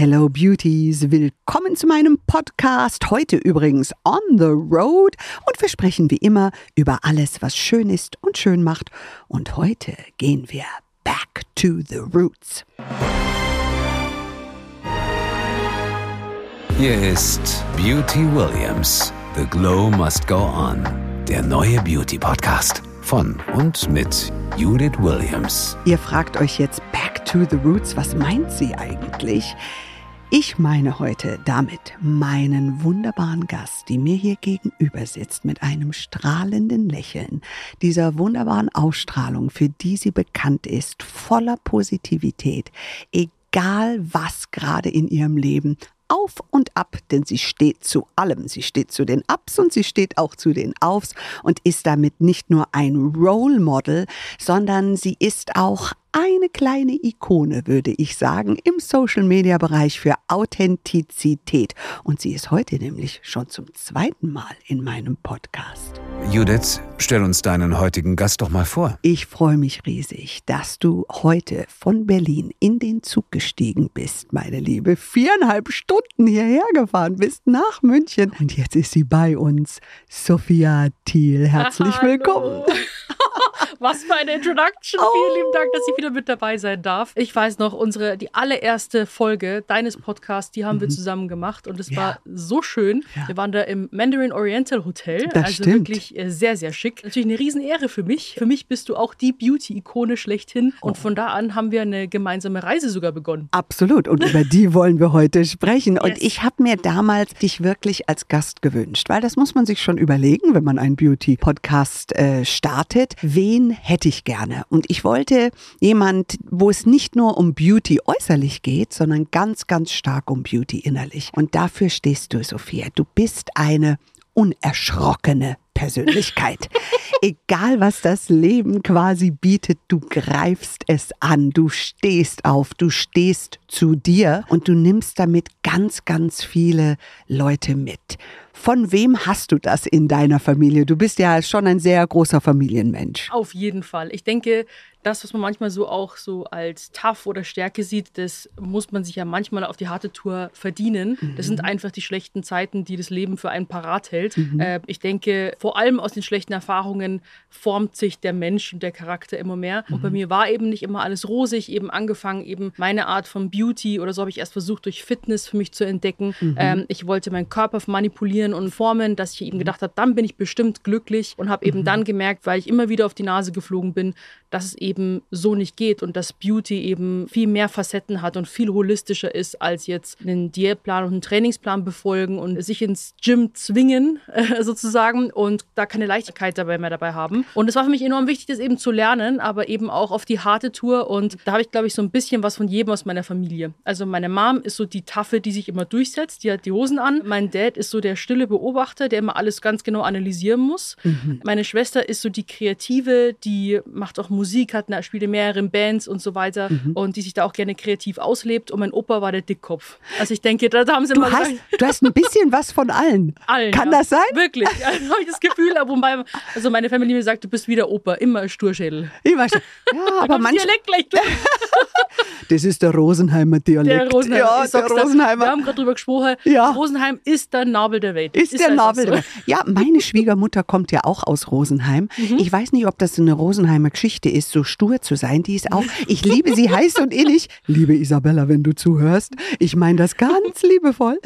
Hello Beauties, willkommen zu meinem Podcast. Heute übrigens on the road und wir sprechen wie immer über alles, was schön ist und schön macht. Und heute gehen wir back to the roots. Hier ist Beauty Williams. The Glow Must Go On. Der neue Beauty Podcast von und mit Judith Williams. Ihr fragt euch jetzt back to the roots, was meint sie eigentlich? Ich meine heute damit meinen wunderbaren Gast, die mir hier gegenüber sitzt mit einem strahlenden Lächeln, dieser wunderbaren Ausstrahlung, für die sie bekannt ist, voller Positivität, egal was gerade in ihrem Leben auf und ab, denn sie steht zu allem. Sie steht zu den Ups und sie steht auch zu den Aufs und ist damit nicht nur ein Role Model, sondern sie ist auch eine kleine Ikone, würde ich sagen, im Social-Media-Bereich für Authentizität. Und sie ist heute nämlich schon zum zweiten Mal in meinem Podcast. Judith, stell uns deinen heutigen Gast doch mal vor. Ich freue mich riesig, dass du heute von Berlin in den Zug gestiegen bist, meine Liebe. Viereinhalb Stunden hierher gefahren bist nach München. Und jetzt ist sie bei uns. Sophia Thiel, herzlich Hallo. willkommen. Was für eine Introduction. Oh. Vielen lieben Dank, dass ich wieder mit dabei sein darf. Ich weiß noch, unsere, die allererste Folge deines Podcasts, die haben wir zusammen gemacht und es Mhm. Ja. war so schön. Ja. Wir waren da im Mandarin Oriental Hotel. Das also stimmt. wirklich äh, sehr, sehr schick. Natürlich eine Riesenehre für mich. Für mich bist du auch die Beauty-Ikone schlechthin. Und Oh. von da an haben wir eine gemeinsame Reise sogar begonnen. Absolut. Und über die wollen wir heute sprechen. Und Yes. ich habe mir damals dich wirklich als Gast gewünscht, weil das muss man sich schon überlegen, wenn man einen Beauty-Podcast äh, startet. Wen hätte ich gerne? Und ich wollte jemand, wo es nicht nur um Beauty äußerlich geht, sondern ganz, ganz stark um Beauty innerlich. Und dafür stehst du, Sophia. Du bist eine unerschrockene Persönlichkeit. Egal, was das Leben quasi bietet, du greifst es an, du stehst auf, du stehst zu dir und du nimmst damit ganz, ganz viele Leute mit. Von wem hast du das in deiner Familie? Du bist ja schon ein sehr großer Familienmensch. Auf jeden Fall. Ich denke, das, was man manchmal so auch so als tough oder Stärke sieht, das muss man sich ja manchmal auf die harte Tour verdienen. Das Mhm. sind einfach die schlechten Zeiten, die das Leben für einen parat hält. Äh, ich denke, vor allem aus den schlechten Erfahrungen formt sich der Mensch und der Charakter immer mehr. Und Mhm. bei mir war eben nicht immer alles rosig, eben angefangen, eben meine Art von Beauty oder so habe ich erst versucht, durch Fitness für mich zu entdecken. Mhm. Ähm, ich wollte meinen Körper manipulieren und formen, dass ich Mhm. eben gedacht habe, dann bin ich bestimmt glücklich und habe eben dann gemerkt, weil ich immer wieder auf die Nase geflogen bin, dass es eben so nicht geht und dass Beauty eben viel mehr Facetten hat und viel holistischer ist als jetzt einen Diätplan und einen Trainingsplan befolgen und sich ins Gym zwingen äh, sozusagen und da keine Leichtigkeit dabei mehr dabei haben. Und es war für mich enorm wichtig, das eben zu lernen, aber eben auch auf die harte Tour und da habe ich, glaube ich, so ein bisschen was von jedem aus meiner Familie. Also meine Mom ist so die Taffe, die sich immer durchsetzt, die hat die Hosen an. Mein Dad ist so der stille Beobachter, der immer alles ganz genau analysieren muss. Meine Schwester ist so die Kreative, die macht auch Musik, hat eine, spielt in mehreren Bands und so weiter und die sich da auch gerne kreativ auslebt. Und mein Opa war der Dickkopf. Also ich denke, da, da haben sie Du mal hast, du hast ein bisschen was von allen. allen. Kann ja. das sein? Wirklich. Ja, habe ich das Gefühl. Wobei, also meine Familie mir sagt, du bist wie der Opa, immer Sturschädel. Weiß schon. Ja, aber kommt manch, Dialekt gleich durch. das ist der Rosenheimer Dialekt. Der Rosenheim. Ja, der dir. Wir Rosenheimer. haben gerade drüber gesprochen. Ja. Rosenheim ist der Nabel der Welt. Ist, der einfach Nabel. so. der- Ja, meine Schwiegermutter kommt ja auch aus Rosenheim. Mhm. Ich weiß nicht, ob das eine Rosenheimer Geschichte ist, so stur zu sein. Die ist auch, ich liebe sie heiß und innig. Liebe Isabella, wenn du zuhörst, ich meine das ganz liebevoll.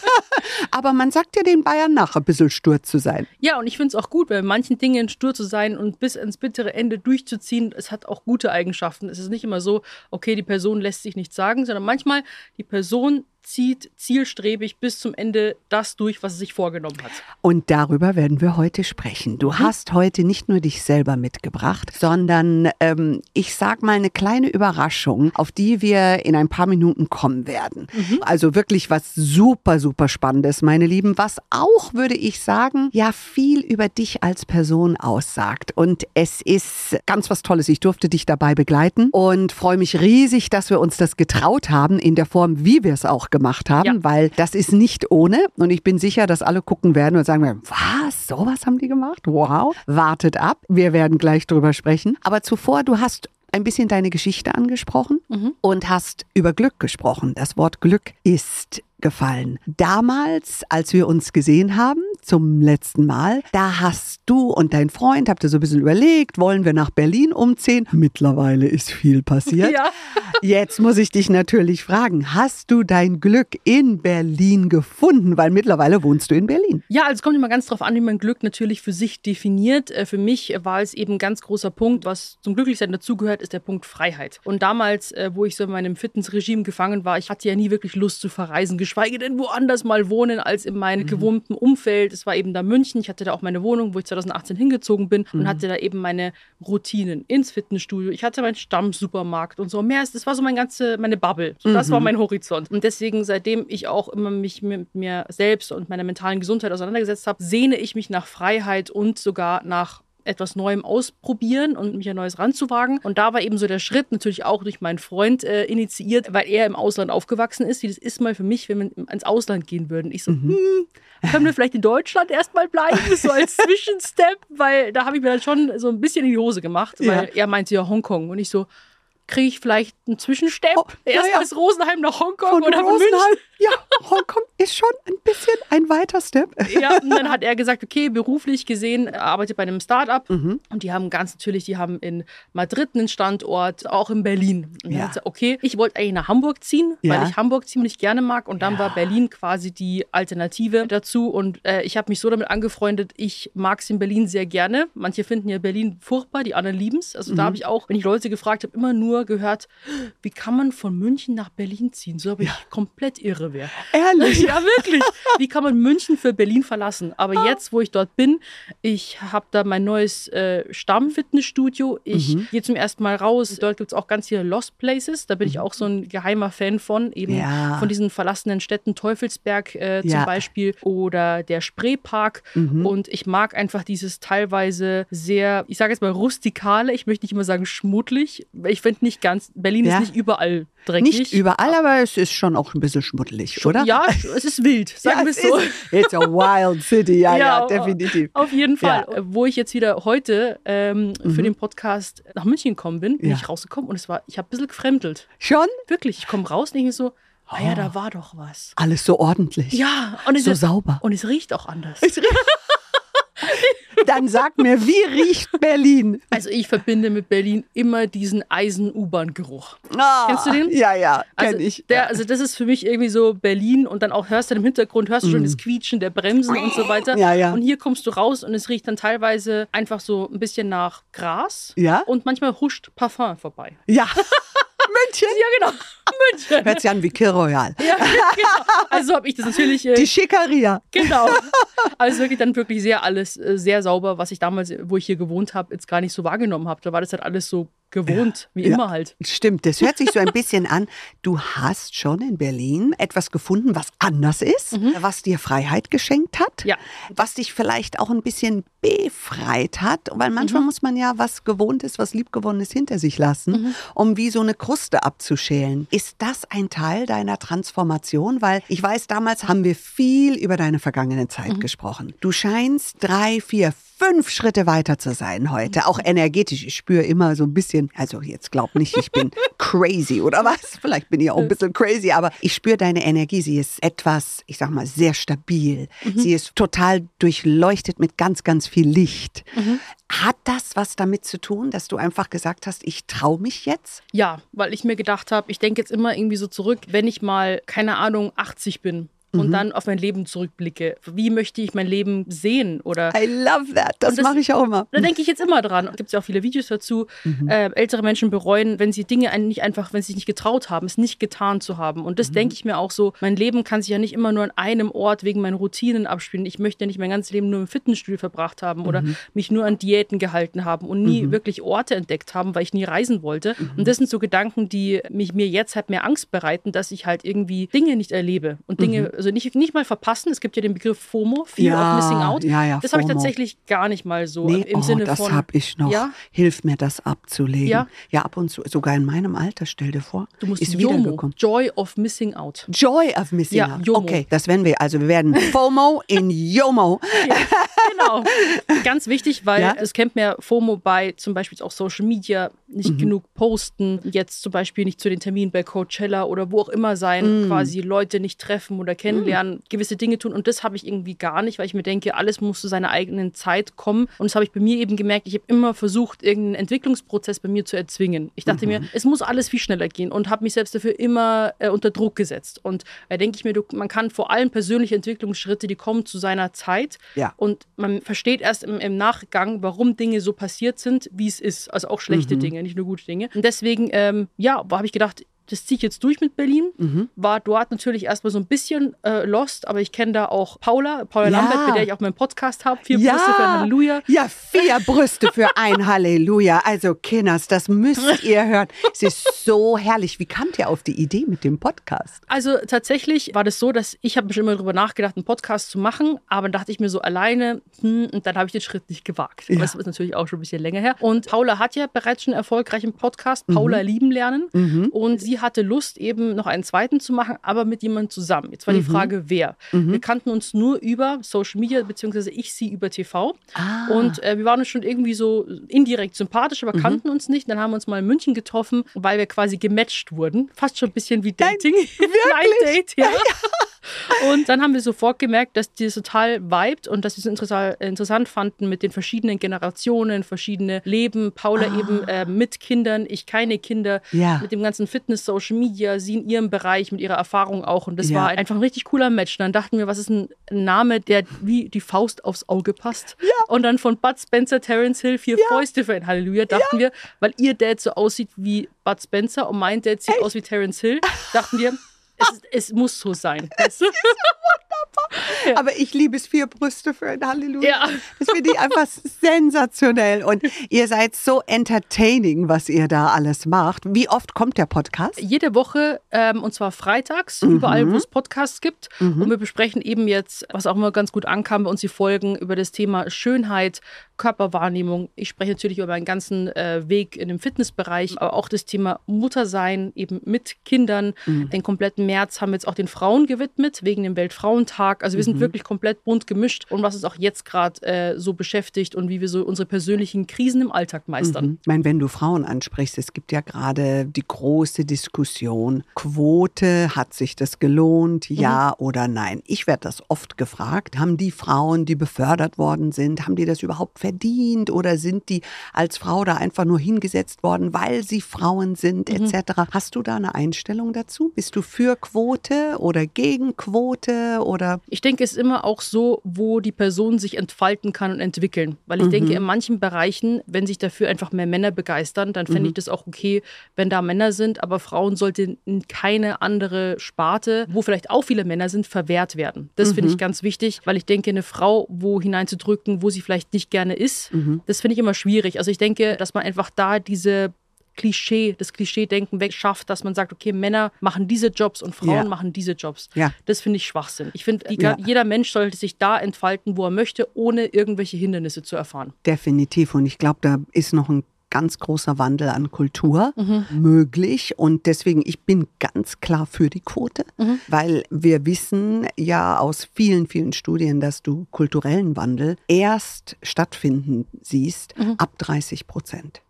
Aber man sagt ja den Bayern nach, ein bisschen stur zu sein. Ja, und ich finde es auch gut, bei manchen Dingen stur zu sein und bis ins bittere Ende durchzuziehen. Es hat auch gute Eigenschaften. Es ist nicht immer so, okay, die Person lässt sich nichts sagen, sondern manchmal die Person zieht zielstrebig bis zum Ende das durch, was sie sich vorgenommen hat. Und darüber werden wir heute sprechen. Du hast heute nicht nur dich selber mitgebracht, sondern ähm, ich sag mal eine kleine Überraschung, auf die wir in ein paar Minuten kommen werden. Also wirklich was super, super Spannendes, meine Lieben, was auch, würde ich sagen, ja viel über dich als Person aussagt. Und es ist ganz was Tolles. Ich durfte dich dabei begleiten und freue mich riesig, dass wir uns das getraut haben in der Form, wie wir es auch gemacht haben, Ja. weil das ist nicht ohne. Und ich bin sicher, dass alle gucken werden und sagen werden, was, sowas haben die gemacht? Wow. Wartet ab. Wir werden gleich drüber sprechen. Aber zuvor, du hast ein bisschen deine Geschichte angesprochen Mhm. und hast über Glück gesprochen. Das Wort Glück ist gefallen. Damals, als wir uns gesehen haben, zum letzten Mal, da hast du und dein Freund, habt ihr so ein bisschen überlegt, wollen wir nach Berlin umziehen? Mittlerweile ist viel passiert. Ja. Jetzt muss ich dich natürlich fragen, hast du dein Glück in Berlin gefunden? Weil mittlerweile wohnst du in Berlin. Ja, also es kommt immer ganz drauf an, wie man Glück natürlich für sich definiert. Äh, Für mich war es eben ein ganz großer Punkt, was zum Glücklichsein dazugehört, ist der Punkt Freiheit. Und damals, äh, wo ich so in meinem Fitnessregime gefangen war, ich hatte ja nie wirklich Lust zu verreisen, geschweige denn woanders mal wohnen als in meinem gewohnten Umfeld. Es war eben da München. Ich hatte da auch meine Wohnung, wo ich 2018 hingezogen bin und hatte da eben meine Routinen ins Fitnessstudio. Ich hatte meinen Stammsupermarkt und so. Mehr ist, das war so mein ganze, meine Bubble. So, das war mein Horizont. Und deswegen, seitdem ich auch immer mich mit mir selbst und meiner mentalen Gesundheit auseinandergesetzt habe, sehne ich mich nach Freiheit und sogar nach etwas Neuem ausprobieren und mich an Neues ranzuwagen. Und da war eben so der Schritt natürlich auch durch meinen Freund äh, initiiert, weil er im Ausland aufgewachsen ist. Wie das ist mal für mich, wenn wir ins Ausland gehen würden. Ich so, hm, können wir vielleicht in Deutschland erstmal bleiben, so als Zwischenstep, weil da habe ich mir dann schon so ein bisschen in die Hose gemacht, weil er meinte ja Hongkong und ich so, kriege ich vielleicht einen Zwischenstep? Oh, ja, Erst ja. bis Rosenheim nach Hongkong Von oder von. München? Ja, Hongkong ist schon ein bisschen ein weiter Step. Ja, und dann hat er gesagt, okay, beruflich gesehen, er arbeitet bei einem Start-up Mhm. und die haben ganz natürlich, die haben in Madrid einen Standort, auch in Berlin. Und Ja. ja. gesagt, okay, ich wollte eigentlich nach Hamburg ziehen, Ja. weil ich Hamburg ziemlich gerne mag und dann Ja. war Berlin quasi die Alternative dazu und äh, ich habe mich so damit angefreundet, ich mag es in Berlin sehr gerne. Manche finden ja Berlin furchtbar, die anderen lieben es. Also Mhm. da habe ich auch, wenn ich Leute gefragt habe, immer nur gehört, wie kann man von München nach Berlin ziehen? So habe ich komplett irre wäre. Ehrlich. Ja, wirklich. Wie kann man München für Berlin verlassen? Ah. Aber jetzt, wo ich dort bin, ich habe da mein neues äh, Stamm-Fitnessstudio. Ich Mhm. gehe zum ersten Mal raus. Dort gibt es auch ganz viele Lost Places. Da bin ich auch so ein geheimer Fan von. Eben Mhm. Ja. von diesen verlassenen Städten, Teufelsberg äh, zum Ja. Beispiel oder der Spreepark. Mhm. Und ich mag einfach dieses teilweise sehr, ich sage jetzt mal rustikale, ich möchte nicht immer sagen schmuddelig. Ich finde nicht ganz, Berlin Ja. ist nicht überall dreckig. Nicht überall, aber es ist schon auch ein bisschen schmuddelig, oder? Ja, es ist wild, sagen ja, wir es es so. Ist, it's a wild city, ja, ja, Ja, definitiv. Auf jeden Fall. Ja. Wo ich jetzt wieder heute ähm, für den Podcast nach München gekommen bin, bin ich rausgekommen und es war, ich habe ein bisschen gefremdelt. Schon Wirklich, ich komme raus und denke mir so, ah ja, da war doch was. alles so ordentlich. Ja, und es, So sauber. und es riecht auch anders. Dann sag mir, wie riecht Berlin? Also ich verbinde mit Berlin immer diesen Eisen-U-Bahn-Geruch. Ah, Kennst du den? Ja, ja, kenn Also, ich. Der, also das ist für mich irgendwie so Berlin und dann auch hörst du im Hintergrund, hörst du schon das Quietschen der Bremsen und so weiter. Mhm. Ja, ja. Und hier kommst du raus und es riecht dann teilweise einfach so ein bisschen nach Gras. Ja? Und manchmal huscht Parfum vorbei. ja. München. Ja, genau. München. Hört sich an wie Kir Royal. Ja, genau. Also habe ich das natürlich. Äh, Die Schickeria. Genau. Also wirklich dann wirklich sehr alles äh, sehr sauber, was ich damals, wo ich hier gewohnt habe, jetzt gar nicht so wahrgenommen habe. Da war das halt alles so gewohnt, wie Ja. immer halt. Stimmt, das hört sich so ein bisschen an. Du hast schon in Berlin etwas gefunden, was anders ist, was dir Freiheit geschenkt hat, Mhm. Ja. was dich vielleicht auch ein bisschen befreit hat, weil Mhm. manchmal muss man ja was Gewohntes, was Liebgewonnenes hinter sich lassen, Mhm. um wie so eine Kruste abzuschälen. Ist das ein Teil deiner Transformation? Weil ich weiß, damals haben wir viel über deine vergangene Zeit Mhm. gesprochen. Du scheinst drei, vier, fünf Schritte weiter zu sein heute, auch energetisch. Ich spüre immer so ein bisschen, also jetzt glaub nicht, ich bin crazy oder was? Vielleicht bin ich auch ein bisschen crazy, aber ich spüre deine Energie. Sie ist etwas, ich sag mal, sehr stabil. Sie ist total durchleuchtet mit ganz, ganz viel Licht. Hat das was damit zu tun, dass du einfach gesagt hast, ich traue mich jetzt? Ja, weil ich mir gedacht habe, ich denke jetzt immer irgendwie so zurück, wenn ich mal, keine Ahnung, 80 bin Mhm. und dann auf mein Leben zurückblicke. Wie möchte ich mein Leben sehen? Oder I love that. Das, das- mache ich auch immer. Da denke ich jetzt immer dran. Gibt es ja auch viele Videos dazu. Mhm. Äh, ältere Menschen bereuen, wenn sie Dinge nicht einfach, wenn sie sich nicht getraut haben, es nicht getan zu haben. Und Mhm. das denke ich mir auch so. Mein Leben kann sich ja nicht immer nur an einem Ort wegen meinen Routinen abspielen. Ich möchte ja nicht mein ganzes Leben nur im Fitnessstudio verbracht haben oder Mhm. mich nur an Diäten gehalten haben und nie wirklich Orte entdeckt haben, weil ich nie reisen wollte. Mhm. Und das sind so Gedanken, die mich mir jetzt halt mehr Angst bereiten, dass ich halt irgendwie Dinge nicht erlebe und Dinge, also nicht, nicht mal verpassen. Es gibt ja den Begriff FOMO, Fear. Ja, of Missing Out. ja, ja, das habe ich tatsächlich gar nicht mal so Nee, im oh, Sinne das von. habe ich noch. Ja? Hilf mir, das abzulegen. Ja. ja, ab und zu, sogar in meinem Alter, stell dir vor. Du musst ist JOMO, wiedergekommen. Joy of Missing Out. Joy of Missing Ja, Out. JOMO. Okay, das werden wir. Also wir werden FOMO in YOMO. genau. Ganz wichtig, weil Ja. es kennt mehr FOMO bei zum Beispiel auch Social Media, nicht Mhm. genug posten, jetzt zum Beispiel nicht zu den Terminen bei Coachella oder wo auch immer sein, Mhm. quasi Leute nicht treffen oder kennenlernen, gewisse Dinge tun. Und das habe ich irgendwie gar nicht, weil ich mir denke, alles muss zu seiner eigenen Zeit kommen. Und das habe ich bei mir eben gemerkt, ich habe immer versucht, irgendeinen Entwicklungsprozess bei mir zu erzwingen. Ich dachte Mhm. mir, es muss alles viel schneller gehen und habe mich selbst dafür immer äh, unter Druck gesetzt. Und da denke ich mir, du, man kann vor allem persönliche Entwicklungsschritte, die kommen zu seiner Zeit. Ja. Und man versteht erst im, im Nachgang, warum Dinge so passiert sind, wie es ist. Also auch schlechte Mhm. Dinge, nicht nur gute Dinge. Und deswegen, ähm, ja, habe ich gedacht, das ziehe ich jetzt durch mit Berlin. Mhm. War dort natürlich erstmal so ein bisschen äh, lost, aber ich kenne da auch Paula, Paula Ja. Lambert, mit der ich auch meinen Podcast habe. Vier Ja. Brüste für ein Halleluja. Ja, vier Brüste für ein Halleluja. Also, Kinders, das müsst ihr hören. Es ist so herrlich. Wie kamt ihr auf die Idee mit dem Podcast? Also tatsächlich war das so, dass ich habe schon immer darüber nachgedacht, einen Podcast zu machen, aber dann dachte ich mir so alleine, hm, und dann habe ich den Schritt nicht gewagt. Ja. Aber Das ist natürlich auch schon ein bisschen länger her. Und Paula hat ja bereits schon einen erfolgreichen Podcast, Paula lieben lernen. Und sie hatte Lust, eben noch einen zweiten zu machen, aber mit jemandem zusammen. Jetzt war die Frage, wer. Wir kannten uns nur über Social Media, beziehungsweise ich sie über TV. Ah. Und äh, wir waren uns schon irgendwie so indirekt sympathisch, aber kannten uns nicht. Dann haben wir uns mal in München getroffen, weil wir quasi gematcht wurden. Fast schon ein bisschen wie Dating. Blind Date, ja. Und dann haben wir sofort gemerkt, dass die das total vibet und dass wir es interessant, interessant fanden mit den verschiedenen Generationen, verschiedene Leben. Paula eben äh, mit Kindern, ich keine Kinder, Ja. mit dem ganzen Fitness, Social Media, sie in ihrem Bereich, mit ihrer Erfahrung auch. Und das Ja. war einfach ein richtig cooler Match. Und dann dachten wir, was ist ein Name, der wie die Faust aufs Auge passt. Und dann von Bud Spencer, Terence Hill, vier Fäuste für ein Halleluja, dachten wir, weil ihr Dad so aussieht wie Bud Spencer und mein Dad sieht aus wie Terence Hill, dachten wir, es, ist, es muss so sein. Weißt du? Aber ich liebe es, vier Brüste für ein Halleluja. Ja. Das finde ich einfach sensationell. Und ihr seid so entertaining, was ihr da alles macht. Wie oft kommt der Podcast? Jede Woche, ähm, und zwar freitags, Mhm. überall, wo es Podcasts gibt. Und wir besprechen eben jetzt, was auch immer ganz gut ankam bei uns, die Folgen über das Thema Schönheit, Körperwahrnehmung. Ich spreche natürlich über meinen ganzen äh, Weg in dem Fitnessbereich, aber auch das Thema Muttersein, eben mit Kindern. Mhm. Den kompletten März haben wir jetzt auch den Frauen gewidmet, wegen dem Weltfrauentag. Also wir Mhm. sind wirklich komplett bunt gemischt und was uns auch jetzt gerade äh, so beschäftigt und wie wir so unsere persönlichen Krisen im Alltag meistern. Ich meine, wenn du Frauen ansprichst, es gibt ja gerade die große Diskussion, Quote, hat sich das gelohnt, ja oder nein? Ich werde das oft gefragt. Haben die Frauen, die befördert worden sind, haben die das überhaupt verdient oder sind die als Frau da einfach nur hingesetzt worden, weil sie Frauen sind, etc.? Hast du da eine Einstellung dazu? Bist du für Quote oder gegen Quote oder? Ich denke, es ist immer auch so, wo die Person sich entfalten kann und entwickeln. Weil ich denke, in manchen Bereichen, wenn sich dafür einfach mehr Männer begeistern, dann fände ich das auch okay, wenn da Männer sind. Aber Frauen sollten in keine andere Sparte, wo vielleicht auch viele Männer sind, verwehrt werden. Das finde ich ganz wichtig, weil ich denke, eine Frau wo hineinzudrücken, wo sie vielleicht nicht gerne ist, das finde ich immer schwierig. Also ich denke, dass man einfach da diese Klischee, das Klischee-Denken wegschafft, dass man sagt, okay, Männer machen diese Jobs und Frauen Ja. machen diese Jobs. Ja. Das finde ich Schwachsinn. Ich finde, Ja. jeder Mensch sollte sich da entfalten, wo er möchte, ohne irgendwelche Hindernisse zu erfahren. Definitiv. Und ich glaube, da ist noch ein ganz großer Wandel an Kultur möglich. Und deswegen, ich bin ganz klar für die Quote, weil wir wissen ja aus vielen, vielen Studien, dass du kulturellen Wandel erst stattfinden siehst ab 30 Prozent.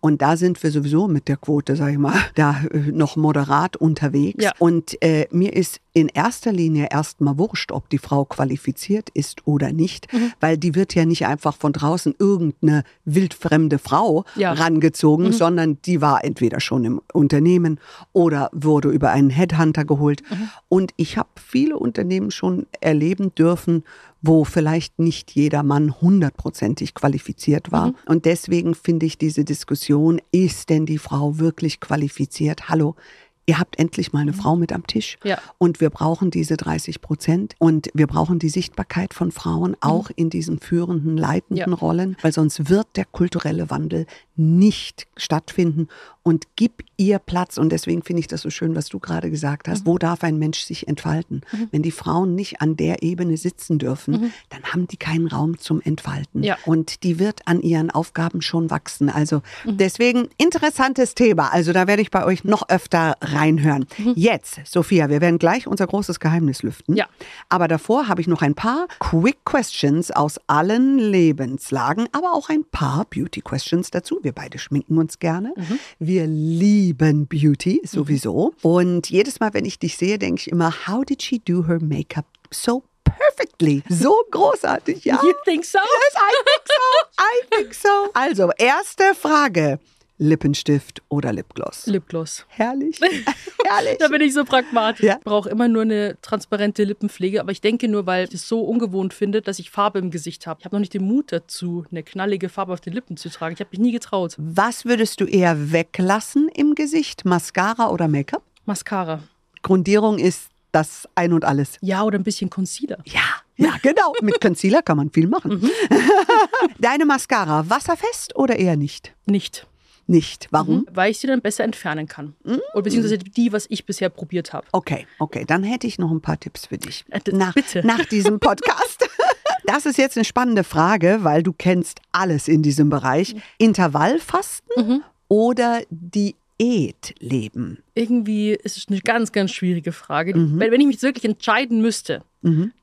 Und da sind wir sowieso mit der Quote, sag ich mal, da äh, noch moderat unterwegs. Ja. Und äh, mir ist in erster Linie erstmal wurscht, ob die Frau qualifiziert ist oder nicht, Mhm. weil die wird ja nicht einfach von draußen irgendeine wildfremde Frau Ja. Mhm. rangezogen, sondern die war entweder schon im Unternehmen oder wurde über einen Headhunter geholt. Mhm. Und ich habe viele Unternehmen schon erleben dürfen, wo vielleicht nicht jeder Mann hundertprozentig qualifiziert war. Mhm. Und deswegen finde ich diese Diskussion, ist denn die Frau wirklich qualifiziert? Hallo, ihr habt endlich mal eine Frau mit am Tisch. Mhm. Ja. Und wir brauchen diese 30 Prozent. Und wir brauchen die Sichtbarkeit von Frauen auch in diesen führenden, leitenden Mhm. Ja. Rollen, weil sonst wird der kulturelle Wandel nicht stattfinden und gib ihr Platz. Und deswegen finde ich das so schön, was du gerade gesagt hast. Mhm. Wo darf ein Mensch sich entfalten? Wenn die Frauen nicht an der Ebene sitzen dürfen, dann haben die keinen Raum zum Entfalten. Mhm. Ja. Und die wird an ihren Aufgaben schon wachsen. Also Mhm. deswegen interessantes Thema. Also da werde ich bei euch noch öfter reinhören. Jetzt, Sophia, wir werden gleich unser großes Geheimnis lüften. Ja. Aber davor habe ich noch ein paar Quick Questions aus allen Lebenslagen, aber auch ein paar Beauty Questions dazu. Wir beide schminken uns gerne. Wir lieben Beauty sowieso. Und jedes Mal, wenn ich dich sehe, denke ich immer, how did she do her makeup so perfectly? So großartig, ja. You think so? Yes, I think so. I think so. Also, erste Frage. Lippenstift oder Lipgloss? Lipgloss. Herrlich. Herrlich. Da bin ich so pragmatisch. Ja. Ich brauche immer nur eine transparente Lippenpflege, aber ich denke nur, weil ich es so ungewohnt finde, dass ich Farbe im Gesicht habe. Ich habe noch nicht den Mut dazu, eine knallige Farbe auf den Lippen zu tragen. Ich habe mich nie getraut. Was würdest du eher weglassen im Gesicht? Mascara oder Make-up? Mascara. Grundierung ist das Ein und Alles. Ja, oder ein bisschen Concealer. Ja, ja, genau. Mit Concealer kann man viel machen. Mhm. Deine Mascara, wasserfest oder eher nicht? Nicht. Nicht. Warum? Weil ich sie dann besser entfernen kann. Mhm. Oder beziehungsweise die, was ich bisher probiert habe. Okay, okay, dann hätte ich noch ein paar Tipps für dich. Äh, Nach, bitte. nach diesem Podcast. Das ist jetzt eine spannende Frage, weil du kennst alles in diesem Bereich. Mhm. Intervallfasten oder Diätleben? Irgendwie ist es eine ganz, ganz schwierige Frage. Mhm. Wenn, wenn ich mich wirklich entscheiden müsste,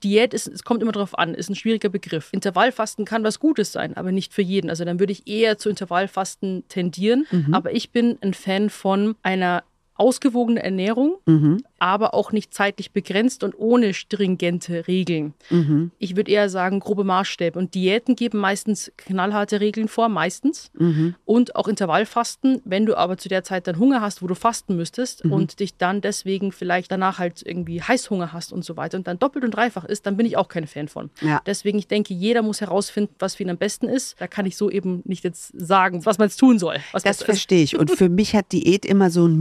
Diät ist, es kommt immer darauf an, ist ein schwieriger Begriff. Intervallfasten kann was Gutes sein, aber nicht für jeden. Also dann würde ich eher zu Intervallfasten tendieren. Mhm. Aber ich bin ein Fan von einer ausgewogenen Ernährung, Mhm. aber auch nicht zeitlich begrenzt und ohne stringente Regeln. Mhm. Ich würde eher sagen, grobe Maßstäbe. Und Diäten geben meistens knallharte Regeln vor, meistens. Mhm. Und auch Intervallfasten, wenn du aber zu der Zeit dann Hunger hast, wo du fasten müsstest Mhm. und dich dann deswegen vielleicht danach halt irgendwie Heißhunger hast und so weiter und dann doppelt und dreifach ist, dann bin ich auch kein Fan von. Ja. Deswegen, ich denke, jeder muss herausfinden, was für ihn am besten ist. Da kann ich so eben nicht jetzt sagen, was man jetzt tun soll. Das verstehe ich. Und für mich hat Diät immer so ein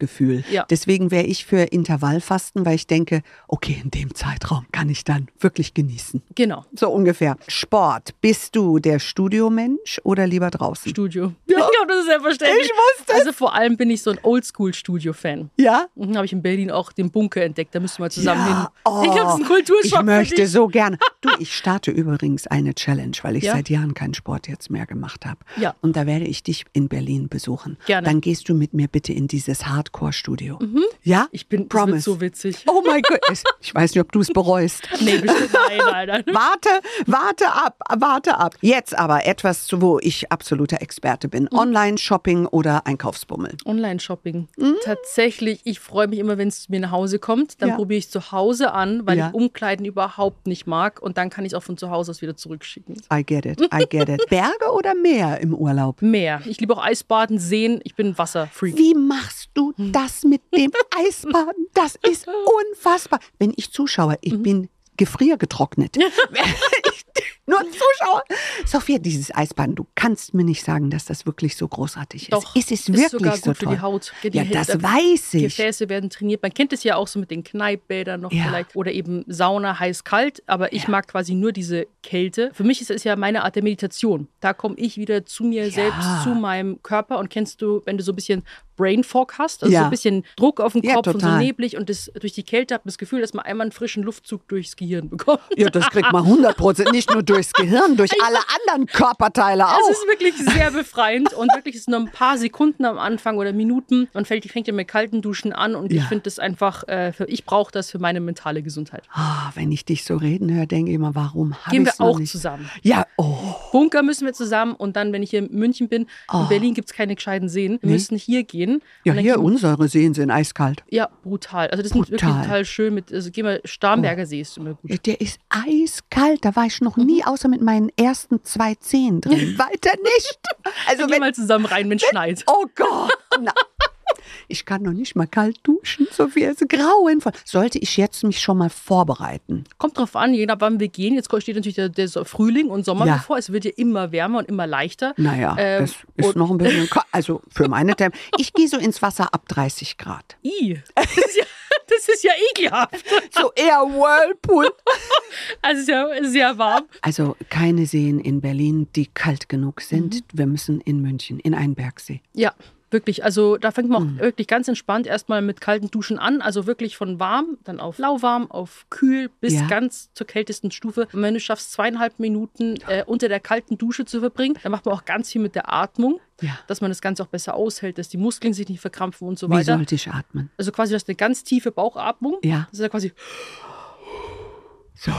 Minusgefühl. Ja. Deswegen wäre ich für Intervallfasten, weil ich denke, okay, in dem Zeitraum kann ich dann wirklich genießen. Genau, So ungefähr. Sport. Bist du der Studiomensch oder lieber draußen? Studio. Ich glaube, das ist selbstverständlich. Ich wusste es. Also vor allem bin ich so ein Oldschool-Studio-Fan. Ja? Mhm, habe ich in Berlin auch den Bunker entdeckt. Da müssen wir zusammen hin. Ja. Oh, ich glaube, das ist ein Kulturschock. Ich möchte so gerne. Du, ich starte übrigens eine Challenge, weil ich Ja? seit Jahren keinen Sport jetzt mehr gemacht habe. Ja. Und da werde ich dich in Berlin besuchen. Gerne. Dann gehst du mit mir bitte in dieses Hardcore-Studio. Ja? Ich bin, Promise. so witzig. Oh mein Gott. Ich weiß nicht, ob du es bereust. Nee, bestimmt nein, nein, nein. Warte, warte ab, warte ab. Jetzt aber etwas, wo ich absoluter Experte bin. Mhm. Online-Shopping oder Einkaufsbummel. Online-Shopping. Tatsächlich, ich freue mich immer, wenn es zu mir nach Hause kommt. Dann Ja. probiere ich es zu Hause an, weil Ja. ich Umkleiden überhaupt nicht mag. Und dann kann ich es auch von zu Hause aus wieder zurückschicken. I get it, I get it. Berge oder Meer im Urlaub? Mehr. Ich liebe auch Eisbaden, Seen. Ich bin Wasserfreak. Wie machst du. das mit dem Eisbaden? Das ist unfassbar. Wenn ich zuschaue, Mhm. ich bin gefriergetrocknet. Nur Zuschauer. Sophia, dieses Eisbaden, du kannst mir nicht sagen, dass das wirklich so großartig ist. Doch, ist es ist wirklich sogar so gut für toll? die Haut. Die ja, Hä- das da- weiß ich. Gefäße werden trainiert. Man kennt es ja auch so mit den Kneippbädern noch Ja. vielleicht. Oder eben Sauna, heiß, kalt. Aber ich Ja. mag quasi nur diese Kälte. Für mich ist es ja meine Art der Meditation. Da komme ich wieder zu mir selbst, zu meinem Körper. Und kennst du, wenn du so ein bisschen Brain Fog hast, also Ja. so ein bisschen Druck auf den Ja, Kopf und so neblig und das, durch die Kälte hat man das Gefühl, dass man einmal einen frischen Luftzug durchs Gehirn bekommt. Ja, das kriegt man 100 Prozent. Nicht nur durchs Gehirn, durch alle anderen Körperteile Es auch. ist wirklich sehr befreiend und wirklich es sind nur ein paar Sekunden am Anfang oder Minuten. Man fängt, fängt ja mit kalten Duschen an und Ja. ich finde das einfach, äh, für, ich brauche das für meine mentale Gesundheit. Ah, wenn ich dich so reden höre, denke ich immer, warum habe Gehen ich wir noch auch nicht? zusammen. Ja, oh. Bunker müssen wir zusammen und dann, wenn ich hier in München bin, Oh. in Berlin gibt es keine gescheiten Seen. Wir müssen hier gehen. Ja, hier gehen- unsere Seen sind eiskalt. Ja, brutal. Also das ist wirklich Brutal. Oh. total schön. Mit, also gehen wir, Starnberger See ist immer gut. Der ist eiskalt. Da war ich noch nie, außer mit meinen ersten zwei Zehen drin. Weiter nicht. Also wenn, mal zusammen rein, wenn es schneit. oh Gott. Na. Ich kann noch nicht mal kalt duschen, Sophie. Es ist grauenvoll. Sollte ich jetzt mich schon mal vorbereiten? Kommt drauf an, je nach wann wir gehen. Jetzt steht natürlich der, der So- Frühling und Sommer Ja. bevor. Es wird ja immer wärmer und immer leichter. Naja, Ähm, das ist noch ein bisschen, also für meine Temp. Ich gehe so ins Wasser ab 30 Grad. I. Das ist ja, Das ist ja ekelhaft. So eher Whirlpool. Also ja sehr warm. Also keine Seen in Berlin, die kalt genug sind. Wir müssen in München, in einen Bergsee. Ja, wirklich. Also da fängt man auch wirklich ganz entspannt erstmal mit kalten Duschen an. Also wirklich von warm, dann auf lauwarm, auf kühl bis Ja. ganz zur kältesten Stufe. Und wenn du schaffst, zweieinhalb Minuten äh, unter der kalten Dusche zu verbringen, dann macht man auch ganz viel mit der Atmung, Ja. dass man das Ganze auch besser aushält, dass die Muskeln sich nicht verkrampfen und so Wie weiter. sollte ich atmen? Also quasi, du hast eine ganz tiefe Bauchatmung. Ja. Das ist ja quasi, So.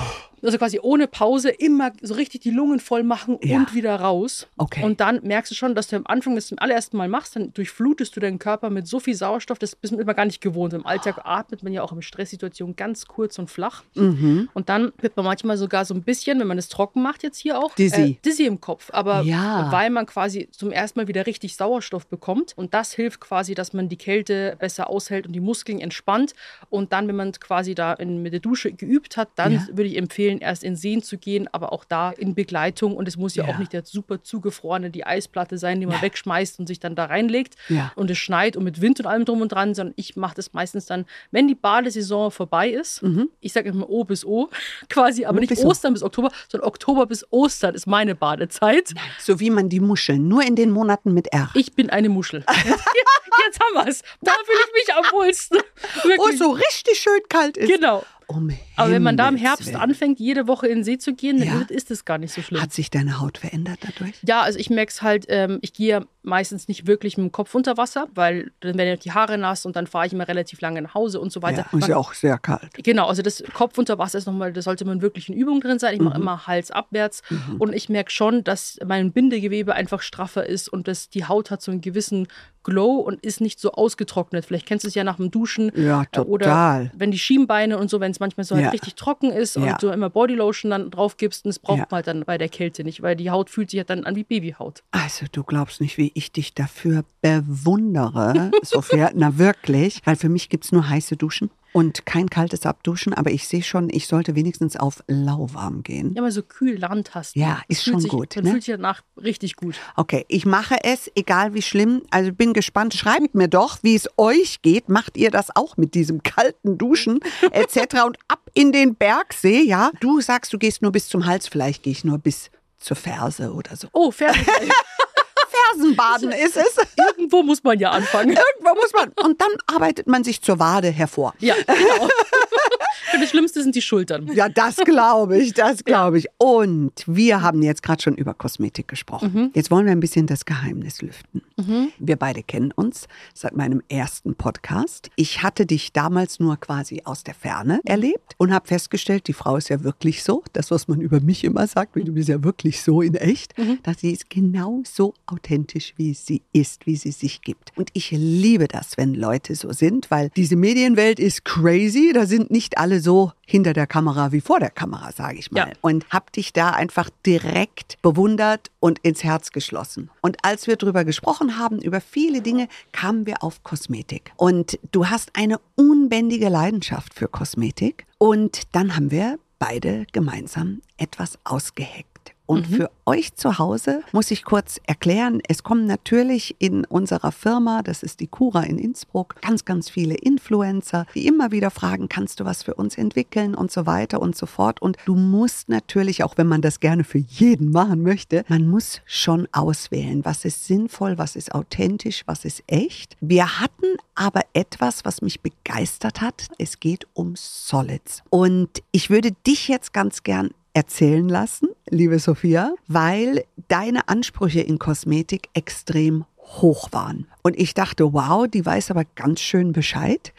Also quasi ohne Pause immer so richtig die Lungen voll machen Ja. und wieder raus. Okay. Und dann merkst du schon, dass du am Anfang das zum allerersten Mal machst, dann durchflutest du deinen Körper mit so viel Sauerstoff, das bist du immer gar nicht gewohnt. Im Alltag atmet man ja auch in Stresssituationen ganz kurz und flach. Mhm. Und dann wird man manchmal sogar so ein bisschen, wenn man es trocken macht jetzt hier auch, Dizzy. Äh, dizzy im Kopf. Aber Ja. weil man quasi zum ersten Mal wieder richtig Sauerstoff bekommt. Und das hilft quasi, dass man die Kälte besser aushält und die Muskeln entspannt. Und dann, wenn man quasi da in, mit der Dusche geübt hat, dann Ja. würde ich empfehlen, erst in Seen zu gehen, aber auch da in Begleitung. Und es muss ja, Ja. auch nicht der super zugefrorene, die Eisplatte sein, die man Ja. wegschmeißt und sich dann da reinlegt. Ja. Und es schneit und mit Wind und allem drum und dran, sondern ich mache das meistens dann, wenn die Badesaison vorbei ist. Ich sage immer O bis O quasi, aber Mhm. O nicht bis O. Ostern bis Oktober, sondern Oktober bis Ostern ist meine Badezeit. So wie man die Muscheln, nur in den Monaten mit R. Ich bin eine Muschel. Jetzt haben wir es. Da fühle ich mich am wohlsten. Wo Wirklich. es so richtig schön kalt ist. Genau. Um Aber wenn man da im Herbst anfängt, jede Woche in den See zu gehen, dann Ja. ist es gar nicht so schlimm. Hat sich deine Haut verändert dadurch? Ja, also ich merke es halt, ähm, ich gehe meistens nicht wirklich mit dem Kopf unter Wasser, weil dann werden ja die Haare nass und dann fahre ich immer relativ lange nach Hause und so weiter. Ja, ist Man- ja auch sehr kalt. Genau, also das Kopf unter Wasser ist nochmal, da sollte man wirklich in Übung drin sein. Ich Mhm. mache immer Hals abwärts und ich merke schon, dass mein Bindegewebe einfach straffer ist und dass die Haut hat so einen gewissen Glow und ist nicht so ausgetrocknet. Vielleicht kennst du es ja nach dem Duschen. Ja, äh, Oder total. wenn die Schienbeine und so, wenn es manchmal so Ja. halt richtig trocken ist Ja. und du immer Bodylotion dann drauf gibst, und das braucht man halt dann bei der Kälte nicht, weil die Haut fühlt sich ja dann an wie Babyhaut. Also, du glaubst nicht, wie ich dich dafür bewundere, Sophia. Na wirklich, weil für mich gibt es nur heiße Duschen und kein kaltes Abduschen. Aber ich sehe schon, ich sollte wenigstens auf lauwarm gehen. Ja, mal so kühl Land hast. Ja, ist schon sich, gut, Man ne? fühlt sich danach richtig gut. Okay, ich mache es, egal wie schlimm. Also bin gespannt. Schreibt mir doch, wie es euch geht. Macht ihr das auch mit diesem kalten Duschen etc. und ab in den Bergsee, ja? Du sagst, du gehst nur bis zum Hals, vielleicht gehe ich nur bis zur Ferse oder so. Oh, fertig. Fersenbaden ist es. Irgendwo muss man ja anfangen. Irgendwo muss man. Und dann arbeitet man sich zur Wade hervor. Ja, genau. Und das Schlimmste sind die Schultern. Ja, das glaube ich, das glaube ich. Und wir haben jetzt gerade schon über Kosmetik gesprochen. Jetzt wollen wir ein bisschen das Geheimnis lüften. Wir beide kennen uns seit meinem ersten Podcast. Ich hatte dich damals nur quasi aus der Ferne erlebt und habe festgestellt, die Frau ist ja wirklich so. Das, was man über mich immer sagt, wie du bist ja wirklich so in echt, dass sie ist genau so authentisch, wie sie ist, wie sie sich gibt. Und ich liebe das, wenn Leute so sind, weil diese Medienwelt ist crazy. Da sind nicht alle so hinter der Kamera wie vor der Kamera, sage ich mal. Ja. Und habe dich da einfach direkt bewundert und ins Herz geschlossen. Und als wir drüber gesprochen haben, über viele Dinge, kamen wir auf Kosmetik. Und du hast eine unbändige Leidenschaft für Kosmetik. Und dann haben wir beide gemeinsam etwas ausgeheckt. Und für euch zu Hause muss ich kurz erklären, es kommen natürlich in unserer Firma, das ist die Cura in Innsbruck, ganz, ganz viele Influencer, die immer wieder fragen, kannst du was für uns entwickeln und so weiter und so fort. Und du musst natürlich, auch wenn man das gerne für jeden machen möchte, man muss schon auswählen, was ist sinnvoll, was ist authentisch, was ist echt. Wir hatten aber etwas, was mich begeistert hat. Es geht um Solids. Und ich würde dich jetzt ganz gern erzählen lassen, liebe Sophia, weil deine Ansprüche in Kosmetik extrem hoch waren. Und ich dachte, wow, die weiß aber ganz schön Bescheid.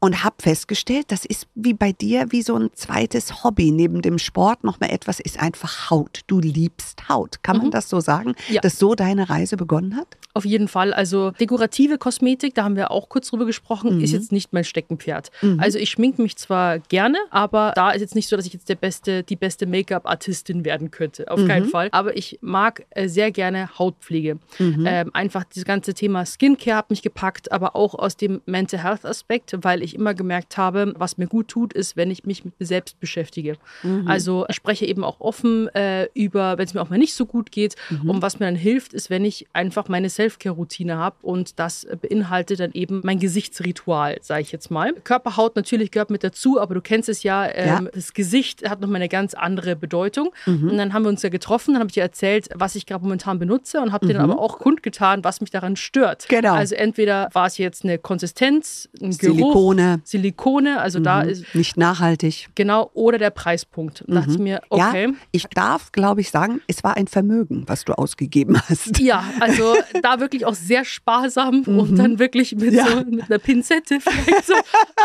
Und habe festgestellt, das ist wie bei dir, wie so ein zweites Hobby. Neben dem Sport nochmal etwas ist einfach Haut. Du liebst Haut. Kann man das so sagen, Ja. dass so deine Reise begonnen hat? Auf jeden Fall. Also dekorative Kosmetik, da haben wir auch kurz drüber gesprochen, Mhm. ist jetzt nicht mein Steckenpferd. Also ich schminke mich zwar gerne, aber da ist jetzt nicht so, dass ich jetzt der beste, die beste Make-up-Artistin werden könnte. Auf Mhm. keinen Fall. Aber ich mag äh, sehr gerne Hautpflege. Ähm, einfach dieses ganze Thema Skincare hat mich gepackt, aber auch aus dem Mental Health Aspekt, weil ich immer gemerkt habe, was mir gut tut, ist, wenn ich mich mit mir selbst beschäftige. Mhm. Also ich spreche eben auch offen äh, über, wenn es mir auch mal nicht so gut geht. Mhm. Und was mir dann hilft, ist, wenn ich einfach meine Self-Care-Routine habe und das beinhaltet dann eben mein Gesichtsritual, sage ich jetzt mal. Körperhaut natürlich gehört mit dazu, aber du kennst es ja, ähm, Ja. Mhm. das Gesicht hat nochmal eine ganz andere Bedeutung. Und dann haben wir uns ja getroffen, dann habe ich dir erzählt, was ich gerade momentan benutze und habe dir dann aber auch kundgetan, was mich daran stört. Mhm. Genau. Also entweder war es jetzt eine Konsistenz, ein Geruch, Silikone. Silikone, also da ist Nicht nachhaltig. genau, oder der Preispunkt. Und dachte ich mir, okay. Ja, ich darf, glaube ich, sagen, es war ein Vermögen, was du ausgegeben hast. Ja, also da wirklich auch sehr sparsam und dann wirklich mit, Mhm. Ja. so, mit einer Pinzette vielleicht so.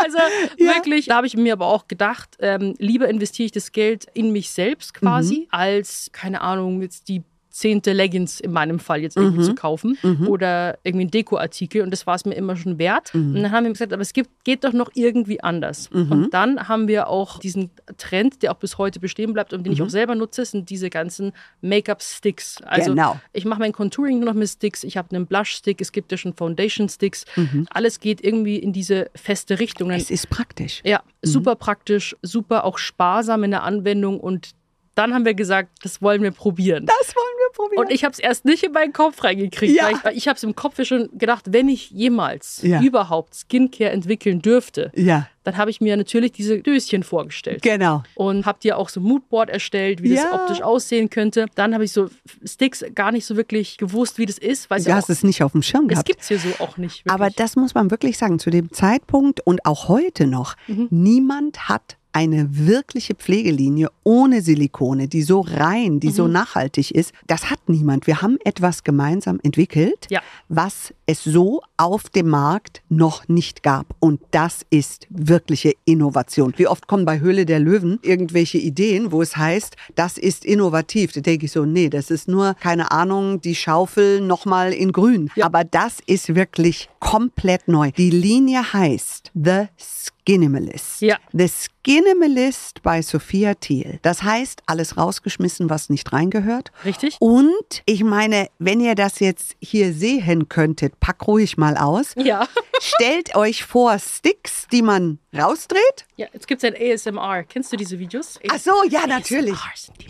Also Ja. wirklich, da habe ich mir aber auch gedacht, ähm, lieber investiere ich das Geld in mich selbst quasi, Mhm. als, keine Ahnung, jetzt die zehnte Leggings in meinem Fall jetzt irgendwie Mhm. zu kaufen oder irgendwie ein Dekoartikel und das war es mir immer schon wert. Mhm. Und dann haben wir gesagt, aber es gibt, geht doch noch irgendwie anders. Und dann haben wir auch diesen Trend, der auch bis heute bestehen bleibt und den ich auch selber nutze, sind diese ganzen Make-up-Sticks. Also Mhm. Genau. ich mache mein Contouring nur noch mit Sticks, ich habe einen Blush-Stick, es gibt ja schon Foundation-Sticks. Mhm. Alles geht irgendwie in diese feste Richtung. Es ist praktisch. ja, super praktisch, super auch sparsam in der Anwendung und dann haben wir gesagt, das wollen wir probieren. Das wollen wir probieren. Und ich habe es erst nicht in meinen Kopf reingekriegt. Ja. Weil ich, weil ich habe es im Kopf schon gedacht, wenn ich jemals Ja. überhaupt Skincare entwickeln dürfte, ja, dann habe ich mir natürlich diese Döschen vorgestellt. genau. Und habe dir auch so ein Moodboard erstellt, wie Ja. das optisch aussehen könnte. Dann habe ich so Sticks gar nicht so wirklich gewusst, wie das ist. Weil Du ja hast auch, es nicht auf dem Schirm gehabt. gibt es hier so auch nicht. Wirklich. Aber das muss man wirklich sagen, zu dem Zeitpunkt und auch heute noch, Mhm. niemand hat eine wirkliche Pflegelinie ohne Silikone, die so rein, die so Mhm. nachhaltig ist. Das hat niemand. Wir haben etwas gemeinsam entwickelt, Ja. was es so auf dem Markt noch nicht gab. Und das ist wirkliche Innovation. Wie oft kommen bei Höhle der Löwen irgendwelche Ideen, wo es heißt, das ist innovativ. Da denke ich so, nee, das ist nur, keine Ahnung, die Schaufel nochmal in grün. Ja. Aber das ist wirklich komplett neu. Die Linie heißt The Skinimalist. Ja. The Skinimalist bei Sophia Thiel. Das heißt, alles rausgeschmissen, was nicht reingehört. Richtig? Und ich meine, wenn ihr das jetzt hier sehen könntet, pack ruhig mal aus. Ja. Stellt euch vor Sticks, die man rausdreht. ja, jetzt gibt es ein ASMR. Kennst du diese Videos? Ach so, ja, natürlich. ASMR sind die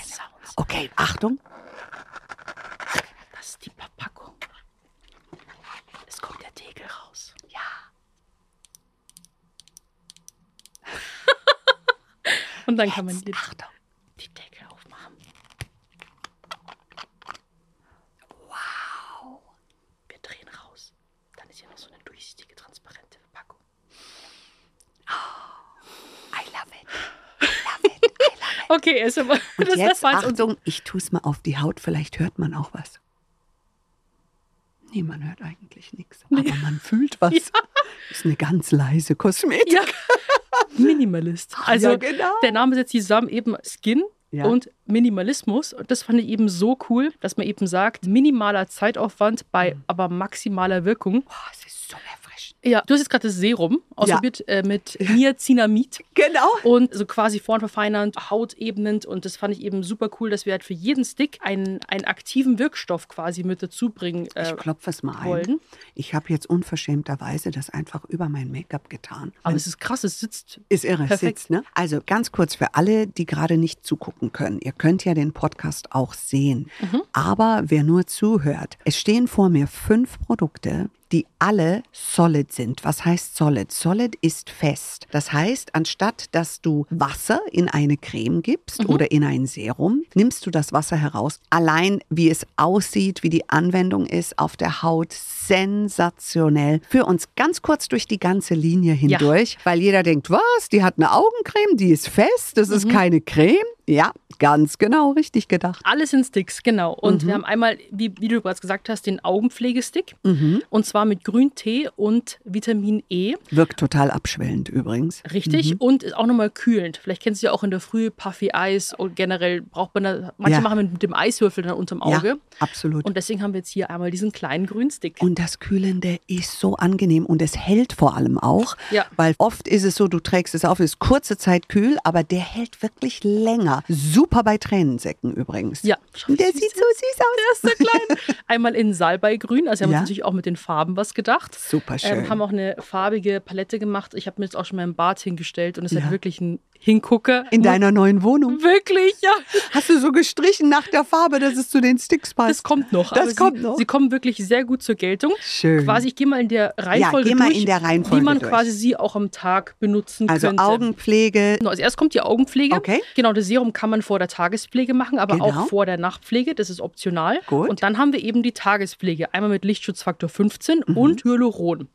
Sounds. Okay, Achtung. Das ist die Verpackung. Es kommt der Tegel raus. Ja. Und dann kann man die, Achtung. die Deckel aufmachen. Wow. Wir drehen raus. Dann ist hier noch so eine durchsichtige, transparente Verpackung. I love it. I love it. I love it. Okay, ASMR. Und Das, jetzt, das war jetzt unser- Achtung, ich tue es mal auf die Haut, vielleicht hört man auch was. Nee, man hört eigentlich nichts. Aber man fühlt was. Ist eine ganz leise Kosmetik. Ja. Minimalist. Also ja, genau. der Name setzt zusammen eben Skin Ja. und Minimalismus. Und das fand ich eben so cool, dass man eben sagt, minimaler Zeitaufwand bei Mhm. aber maximaler Wirkung. Boah, es ist so erfrischend. Ja, du hast jetzt gerade das Serum ausprobiert äh, mit Niacinamid. Genau. Und so quasi vornverfeinernd, hautebenend. Und das fand ich eben super cool, dass wir halt für jeden Stick einen, einen aktiven Wirkstoff quasi mit dazu bringen. Äh, Ich klopfe es mal ein. wollen. Ich habe jetzt unverschämterweise das einfach über mein Make-up getan. aber es ist krass, es sitzt. Ist irre, Perfekt. sitzt, ne? Also ganz kurz für alle, die gerade nicht zugucken können. Ihr könnt ja den Podcast auch sehen. Mhm. Aber wer nur zuhört, es stehen vor mir fünf Produkte, die alle solid sind. Was heißt solid? Solid ist fest. Das heißt, anstatt dass du Wasser in eine Creme gibst Mhm. oder in ein Serum, nimmst du das Wasser heraus. Allein wie es aussieht, wie die Anwendung ist auf der Haut, sensationell. Für uns ganz kurz durch die ganze Linie hindurch, weil jeder denkt, was, die hat eine Augencreme, die ist fest, das Mhm. ist keine Creme. Ja, ganz genau richtig gedacht. Alles in Sticks, genau. Und Mhm. wir haben einmal, wie, wie du bereits gesagt hast, den Augenpflegestick. Mhm. Und zwar mit Grüntee und Vitamin E. Wirkt total abschwellend übrigens. Richtig. Mhm. Und ist auch nochmal kühlend. Vielleicht kennst du ja auch in der Früh Puffy Eis und generell braucht man da, manche Ja. machen mit, mit dem Eiswürfel dann unterm Auge. Ja, absolut. Und deswegen haben wir jetzt hier einmal diesen kleinen grünen Stick. Und das Kühlende ist so angenehm und es hält vor allem auch, Ja. weil oft ist es so, du trägst es auf, es ist kurze Zeit kühl, aber der hält wirklich länger. Ja, super bei Tränensäcken übrigens. Ja. Der sieht so süß aus. Der ist so klein. Einmal in Salbeigrün, also wir haben Ja. uns natürlich auch mit den Farben was gedacht. Super schön. Ähm, haben auch eine farbige Palette gemacht. Ich habe mir jetzt auch schon mal im Bad hingestellt und es Ja. hat wirklich ein Hingucker. In deiner neuen Wohnung. Wirklich, ja. Hast du so gestrichen nach der Farbe, dass es zu den Sticks passt? Das kommt noch. Das aber kommt sie, noch. Sie kommen wirklich sehr gut zur Geltung. Schön. Quasi, ich gehe mal in der Reihenfolge geh mal durch, in der Reihenfolge wie man durch. quasi sie auch am Tag benutzen also könnte. Augenpflege. Genau, als erst kommt die Augenpflege. Okay. Genau, das Serum kann man vor der Tagespflege machen, aber Genau. auch vor der Nachtpflege. Das ist optional. Gut. Und dann haben wir eben die Tagespflege. Einmal mit Lichtschutzfaktor 15 Mhm. und Hyaluron.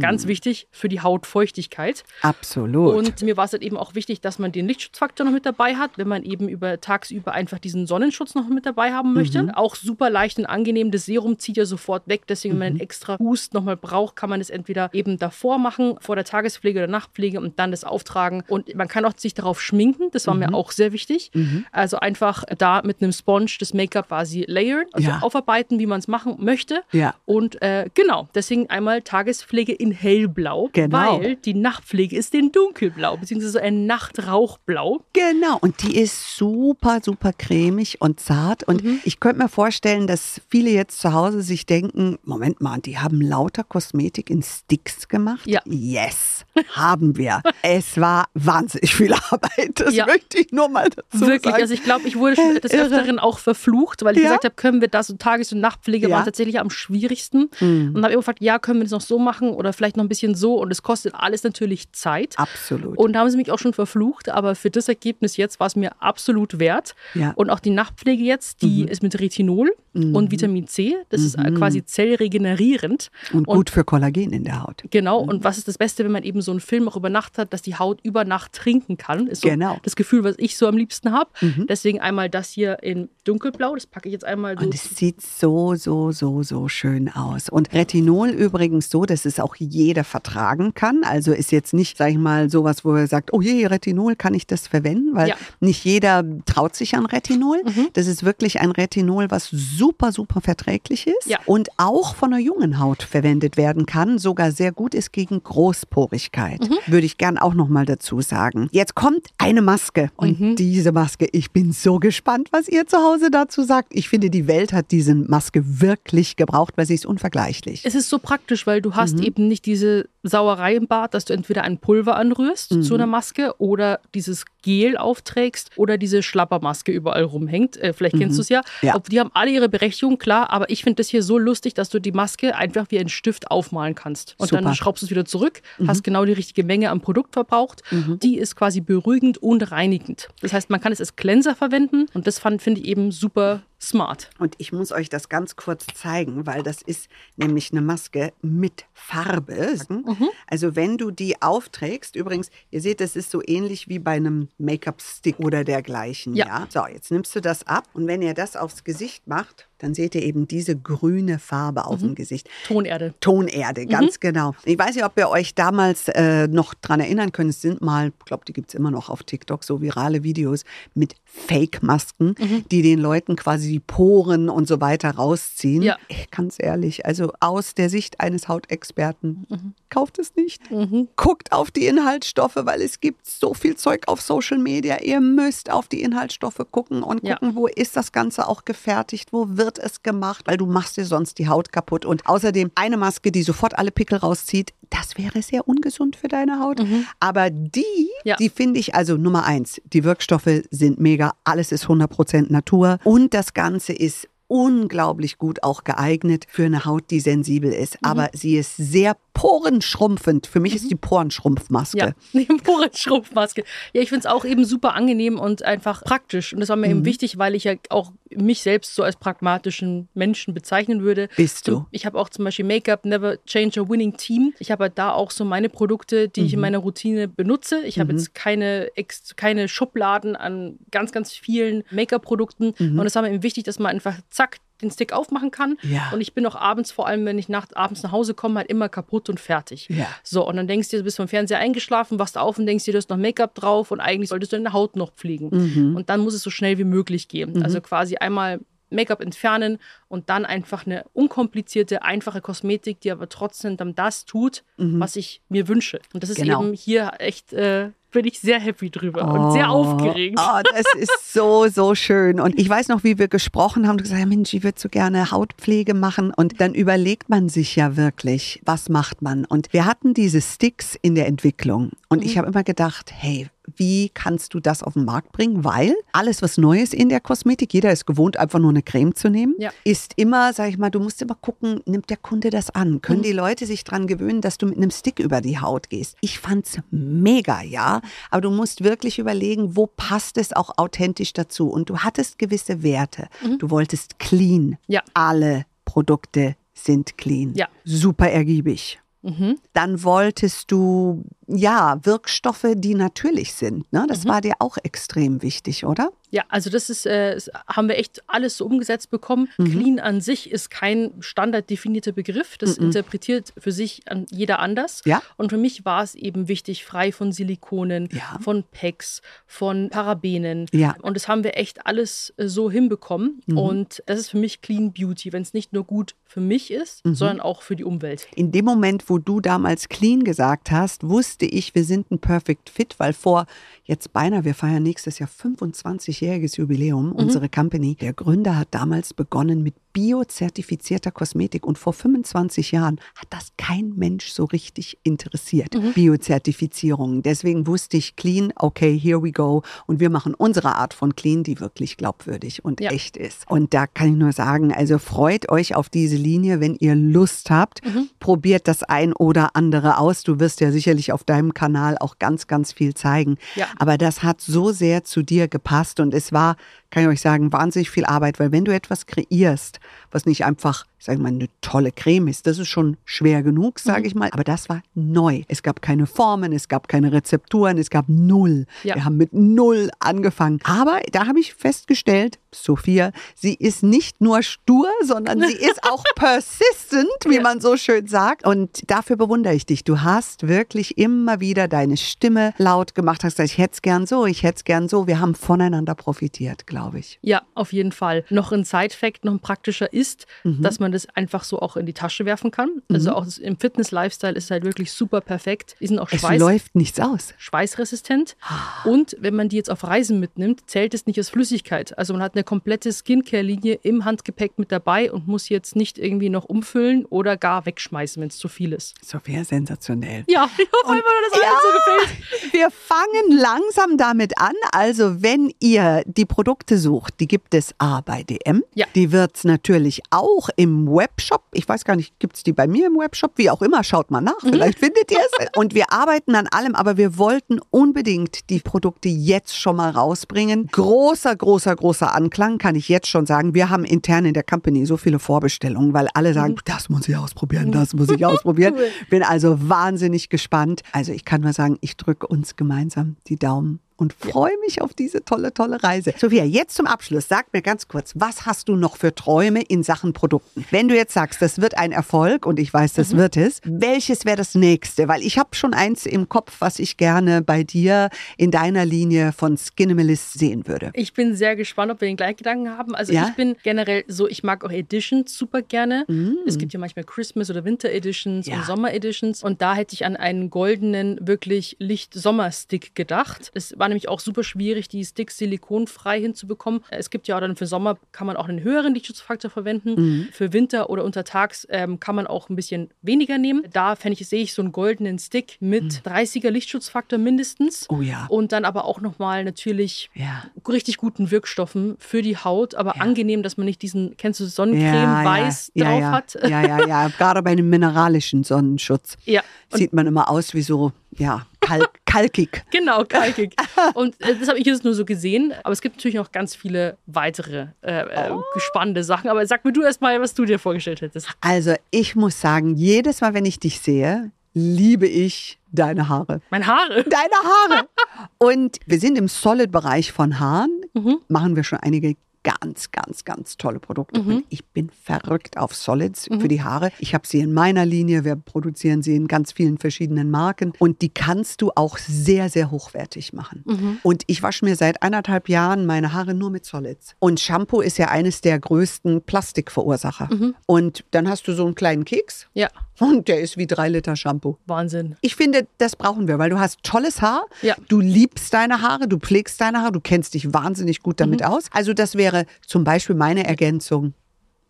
Ganz wichtig für die Hautfeuchtigkeit. Absolut. Und mir war es halt eben auch wichtig, dass man den Lichtschutzfaktor noch mit dabei hat, wenn man eben über tagsüber einfach diesen Sonnenschutz noch mit dabei haben möchte. Mhm. Auch super leicht und angenehm. Das Serum zieht ja sofort weg. Deswegen, wenn man Mhm. einen extra Boost nochmal braucht, kann man es entweder eben davor machen, vor der Tagespflege oder Nachtpflege und dann das auftragen. Und man kann auch sich darauf schminken. Das war Mhm. mir auch sehr wichtig. Also einfach da mit einem Sponge das Make-up quasi layern, also Ja. aufarbeiten, wie man es machen möchte. Ja. Und äh, genau, deswegen einmal Tagespflege in hellblau, Genau. weil die Nachtpflege ist in dunkelblau, beziehungsweise ein Nachtrauchblau. Genau, und die ist super, super cremig und zart. Und Mhm. ich könnte mir vorstellen, dass viele jetzt zu Hause sich denken, Moment mal, die haben lauter Kosmetik in Sticks gemacht. Ja. Yes, haben wir. es war wahnsinnig viel Arbeit. Das Ja. möchte ich nur mal dazu Wirklich, sagen. also ich glaube, ich wurde schon des. Öfteren auch verflucht, weil ich Ja. gesagt habe, können wir das und Tages- und Nachtpflege Ja. waren tatsächlich am schwierigsten. Mhm. Und habe immer gefragt, ja, können wir das noch so machen oder vielleicht noch ein bisschen so. Und es kostet alles natürlich Zeit. Absolut. Und da haben sie mich auch schon verflucht, aber für das Ergebnis jetzt war es mir absolut wert. Ja. Und auch die Nachtpflege jetzt, die ist mit Retinol Mhm. und Vitamin C. Das ist äh, quasi zellregenerierend. und gut für Kollagen in der Haut. Genau, Mhm. und was ist das Beste, wenn man eben so einen Film auch über Nacht hat, dass die Haut über Nacht trinken kann? Ist so Genau. das Gefühl, was ich so am liebsten habe. Deswegen einmal das hier in dunkelblau, das packe ich jetzt einmal so. Und es sieht so, so, so, so schön aus. Und Retinol übrigens so, dass es auch jeder vertragen kann. Also ist jetzt nicht, sag ich mal, sowas, wo er sagt, oh je, Retinol, kann ich das verwenden? Weil Ja. nicht jeder traut sich an Retinol. Das ist wirklich ein Retinol, was super, super verträglich ist Ja. und auch von der jungen Haut verwendet werden kann, sogar sehr gut ist gegen Großporigkeit. Würde ich gern auch nochmal dazu sagen. Jetzt kommt eine Maske und diese Maske, ich bin so gespannt, was ihr zu Hause dazu sagt. Ich finde, die Welt hat diese Maske wirklich gebraucht, weil sie ist unvergleichlich. es ist so praktisch, weil du Mhm. Hast eben nicht diese Sauerei im Bad, dass du entweder ein Pulver anrührst Mhm. zu einer Maske oder dieses Gel aufträgst oder diese Schlappermaske überall rumhängt. Äh, vielleicht kennst du es ja. Mhm. Ja. Ob, die haben alle ihre Berechtigung, klar, aber ich finde das hier so lustig, dass du die Maske einfach wie ein Stift aufmalen kannst. Und Super. Mhm. dann schraubst du es wieder zurück, hast genau die richtige Menge am Produkt verbraucht. Die ist quasi beruhigend und reinigend. Das heißt, man kann es als Cleanser verwenden und das fand- finde ich eben super smart. Und ich muss euch das ganz kurz zeigen, weil das ist nämlich eine Maske mit Farbe. Mhm. Also wenn du die aufträgst, übrigens, ihr seht, das ist so ähnlich wie bei einem Make-up-Stick oder dergleichen. Ja. Ja. So, jetzt nimmst du das ab und wenn ihr das aufs Gesicht macht, dann seht ihr eben diese grüne Farbe auf Mhm. dem Gesicht. Tonerde. Tonerde, ganz genau. Ich weiß nicht, ob ihr euch damals äh, noch dran erinnern könnt. Es sind mal, ich glaube, die gibt es immer noch auf TikTok, so virale Videos mit Fake-Masken, die den Leuten quasi die Poren und so weiter rausziehen. Ja. Ganz ehrlich, also aus der Sicht eines Hautexperten, kauft es nicht. Mhm. Guckt auf die Inhaltsstoffe, weil es gibt so viel Zeug auf Social Media. Ihr müsst auf die Inhaltsstoffe gucken und Ja. gucken, wo ist das Ganze auch gefertigt, wo wird es gemacht, weil du machst dir sonst die Haut kaputt. Und außerdem eine Maske, die sofort alle Pickel rauszieht, das wäre sehr ungesund für deine Haut. Aber die, Mhm. Ja. die finde ich, also Nummer eins, die Wirkstoffe sind mega, alles ist 100% Natur und das Ganze ist unglaublich gut auch geeignet für eine Haut, die sensibel ist. Mhm. Aber sie ist sehr porenschrumpfend. Für mich ist die Porenschrumpfmaske. Ja, die Schrumpfmaske. Ja, ich finde es auch eben super angenehm und einfach praktisch. Und das war mir Mhm. eben wichtig, weil ich ja auch mich selbst so als pragmatischen Menschen bezeichnen würde. Bist du. Ich habe auch zum Beispiel Make-up Never Change a Winning Team. Ich habe halt da auch so meine Produkte, die Mhm. ich in meiner Routine benutze. Ich habe jetzt keine, keine Schubladen an ganz, ganz vielen Make-up-Produkten. Mhm. Und es war mir eben wichtig, dass man einfach zack den Stick aufmachen kann. Ja. Und ich bin auch abends, vor allem wenn ich nacht, abends nach Hause komme, halt immer kaputt und fertig. Ja. So, und dann denkst du, du bist vom Fernseher eingeschlafen, wachst auf und denkst dir, du hast noch Make-up drauf und eigentlich solltest du deine Haut noch pflegen. Mhm. Und dann muss es so schnell wie möglich gehen. Also quasi einmal Make-up entfernen und dann einfach eine unkomplizierte, einfache Kosmetik, die aber trotzdem dann das tut, was ich mir wünsche. Und das ist Genau. eben hier echt äh, bin ich sehr happy drüber und sehr aufgeregt. Oh, das ist so, so schön. Und ich weiß noch, wie wir gesprochen haben. Du gesagt, Mensch, ich würde so gerne Hautpflege machen. Und dann überlegt man sich ja wirklich, was macht man? Und wir hatten diese Sticks in der Entwicklung. Und ich habe immer gedacht, hey, wie kannst du das auf den Markt bringen? Weil alles, was neu ist in der Kosmetik, jeder ist gewohnt, einfach nur eine Creme zu nehmen, Ja. ist immer, sag ich mal, du musst immer gucken, nimmt der Kunde das an? Können die Leute sich dran gewöhnen, dass du mit einem Stick über die Haut gehst? Ich fand's mega, ja. Aber du musst wirklich überlegen, wo passt es auch authentisch dazu? Und du hattest gewisse Werte. Du wolltest clean. Ja. Alle Produkte sind clean. Ja. Super ergiebig. Dann wolltest du, ja, Wirkstoffe, die natürlich sind. Ne? Das war dir auch extrem wichtig, oder? Ja, also das ist, äh, haben wir echt alles so umgesetzt bekommen. Mhm. Clean an sich ist kein standard definierter Begriff. Das interpretiert für sich jeder anders. Ja. Und für mich war es eben wichtig, frei von Silikonen, Ja. von PEX, von Parabenen. Ja. Mhm. Und das haben wir echt alles äh, so hinbekommen. Und das ist für mich Clean Beauty, wenn es nicht nur gut für mich ist, Mhm. sondern auch für die Umwelt. In dem Moment, wo du damals clean gesagt hast, wusste ich, wir sind ein Perfect Fit, weil vor jetzt beinahe, wir feiern nächstes Jahr 25-jähriges Jubiläum, unsere Company. Der Gründer hat damals begonnen mit biozertifizierter Kosmetik und vor 25 Jahren hat das kein Mensch so richtig interessiert, Biozertifizierung. Deswegen wusste ich, clean, okay, here we go. Und wir machen unsere Art von clean, die wirklich glaubwürdig und Ja. echt ist. Und da kann ich nur sagen, also freut euch auf diese Linie, wenn ihr Lust habt. Probiert das ein oder andere aus. Du wirst ja sicherlich auf deinem Kanal auch ganz, ganz viel zeigen. Ja. Aber das hat so sehr zu dir gepasst und es war, kann ich euch sagen, wahnsinnig viel Arbeit, weil wenn du etwas kreierst, was nicht einfach, ich sage mal, eine tolle Creme ist, das ist schon schwer genug, sage ich mal, aber das war neu. Es gab keine Formen, es gab keine Rezepturen, es gab null. Ja. Wir haben mit null angefangen. Aber da habe ich festgestellt, Sophia, sie ist nicht nur stur, sondern sie ist auch persistent, wie Ja. man so schön sagt. Und dafür bewundere ich dich. Du hast wirklich immer wieder deine Stimme laut gemacht, hast gesagt, ich hätte es gern so, ich hätte es gern so. Wir haben voneinander profitiert, glaube ich. Ja, auf jeden Fall. Noch ein Side-Fact, noch ein praktischer ist, Mhm. dass man das einfach so auch in die Tasche werfen kann. Also auch das- im Fitness-Lifestyle ist es halt wirklich super perfekt. Die sind auch Es Schweiß, läuft nichts aus. schweißresistent. Und wenn man die jetzt auf Reisen mitnimmt, zählt es nicht als Flüssigkeit. Also man hat eine komplette Skincare-Linie im Handgepäck mit dabei und muss jetzt nicht irgendwie noch umfüllen oder gar wegschmeißen, wenn es zu viel ist. Sophia, sensationell. Ja, ich hoffe einfach, dass allen so gefällt. Wir fangen langsam damit an. Also, wenn ihr die Produkte sucht, die gibt es A bei DM. Ja. Die wird es natürlich auch im Webshop. Ich weiß gar nicht, gibt es die bei mir im Webshop? Wie auch immer, schaut mal nach. Vielleicht findet ihr es. Und wir arbeiten an allem, aber wir wollten unbedingt die Produkte jetzt schon mal rausbringen. Großer, großer, großer Anklang, kann ich jetzt schon sagen. Wir haben intern in der Company so viele Vorbestellungen, weil alle sagen, das muss ich ausprobieren, das muss ich ausprobieren. Bin also wahnsinnig gespannt. Also ich kann nur sagen, ich drücke uns gemeinsam die Daumen und freue mich auf diese tolle, tolle Reise. Sophia, jetzt zum Abschluss, sag mir ganz kurz, was hast du noch für Träume in Sachen Produkten? Wenn du jetzt sagst, das wird ein Erfolg und ich weiß, das wird es, welches wäre das nächste? Weil ich habe schon eins im Kopf, was ich gerne bei dir in deiner Linie von Skinimalist sehen würde. Ich bin sehr gespannt, ob wir den gleichen Gedanken haben. Also Ja? ich bin generell so, ich mag auch Editions super gerne. Mm. Es gibt ja manchmal Christmas- oder Winter-Editions Ja. und Sommer-Editions. Und da hätte ich an einen goldenen, wirklich Licht-Sommer-Stick gedacht. Es war nämlich auch super schwierig, die Sticks silikonfrei hinzubekommen. Es gibt ja auch dann für Sommer kann man auch einen höheren Lichtschutzfaktor verwenden. Mm. Für Winter oder untertags ähm, kann man auch ein bisschen weniger nehmen. Da fände ich, sehe ich so einen goldenen Stick mit 30er Lichtschutzfaktor mindestens. Oh ja. Und dann aber auch nochmal natürlich Ja. richtig guten Wirkstoffen für die Haut, aber Ja. angenehm, dass man nicht diesen, kennst du Sonnencreme weiß ja, drauf ja. hat. Ja, ja, ja. Gerade bei einem mineralischen Sonnenschutz sieht man immer aus wie so, ja, kalk kalkig. Genau, kalkig. Und äh, das habe ich jetzt nur so gesehen. Aber es gibt natürlich noch ganz viele weitere äh, äh, Oh. spannende Sachen. Aber sag mir du erst mal, was du dir vorgestellt hättest. Also ich muss sagen, jedes Mal, wenn ich dich sehe, liebe ich deine Haare. Meine Haare. Deine Haare. Und wir sind im Solid-Bereich von Haaren. Machen wir schon einige ganz, ganz, ganz tolle Produkte. Und ich bin verrückt auf Solids für die Haare. Ich habe sie in meiner Linie. Wir produzieren sie in ganz vielen verschiedenen Marken. Und die kannst du auch sehr, sehr hochwertig machen. Und ich wasche mir seit anderthalb Jahren meine Haare nur mit Solids. Und Shampoo ist ja eines der größten Plastikverursacher. Und dann hast du so einen kleinen Keks Ja. Und der ist wie drei Liter Shampoo. Wahnsinn. Ich finde, das brauchen wir, weil du hast tolles Haar. Ja. Du liebst deine Haare, du pflegst deine Haare, du kennst dich wahnsinnig gut damit aus. Also das wäre zum Beispiel meine Ergänzung.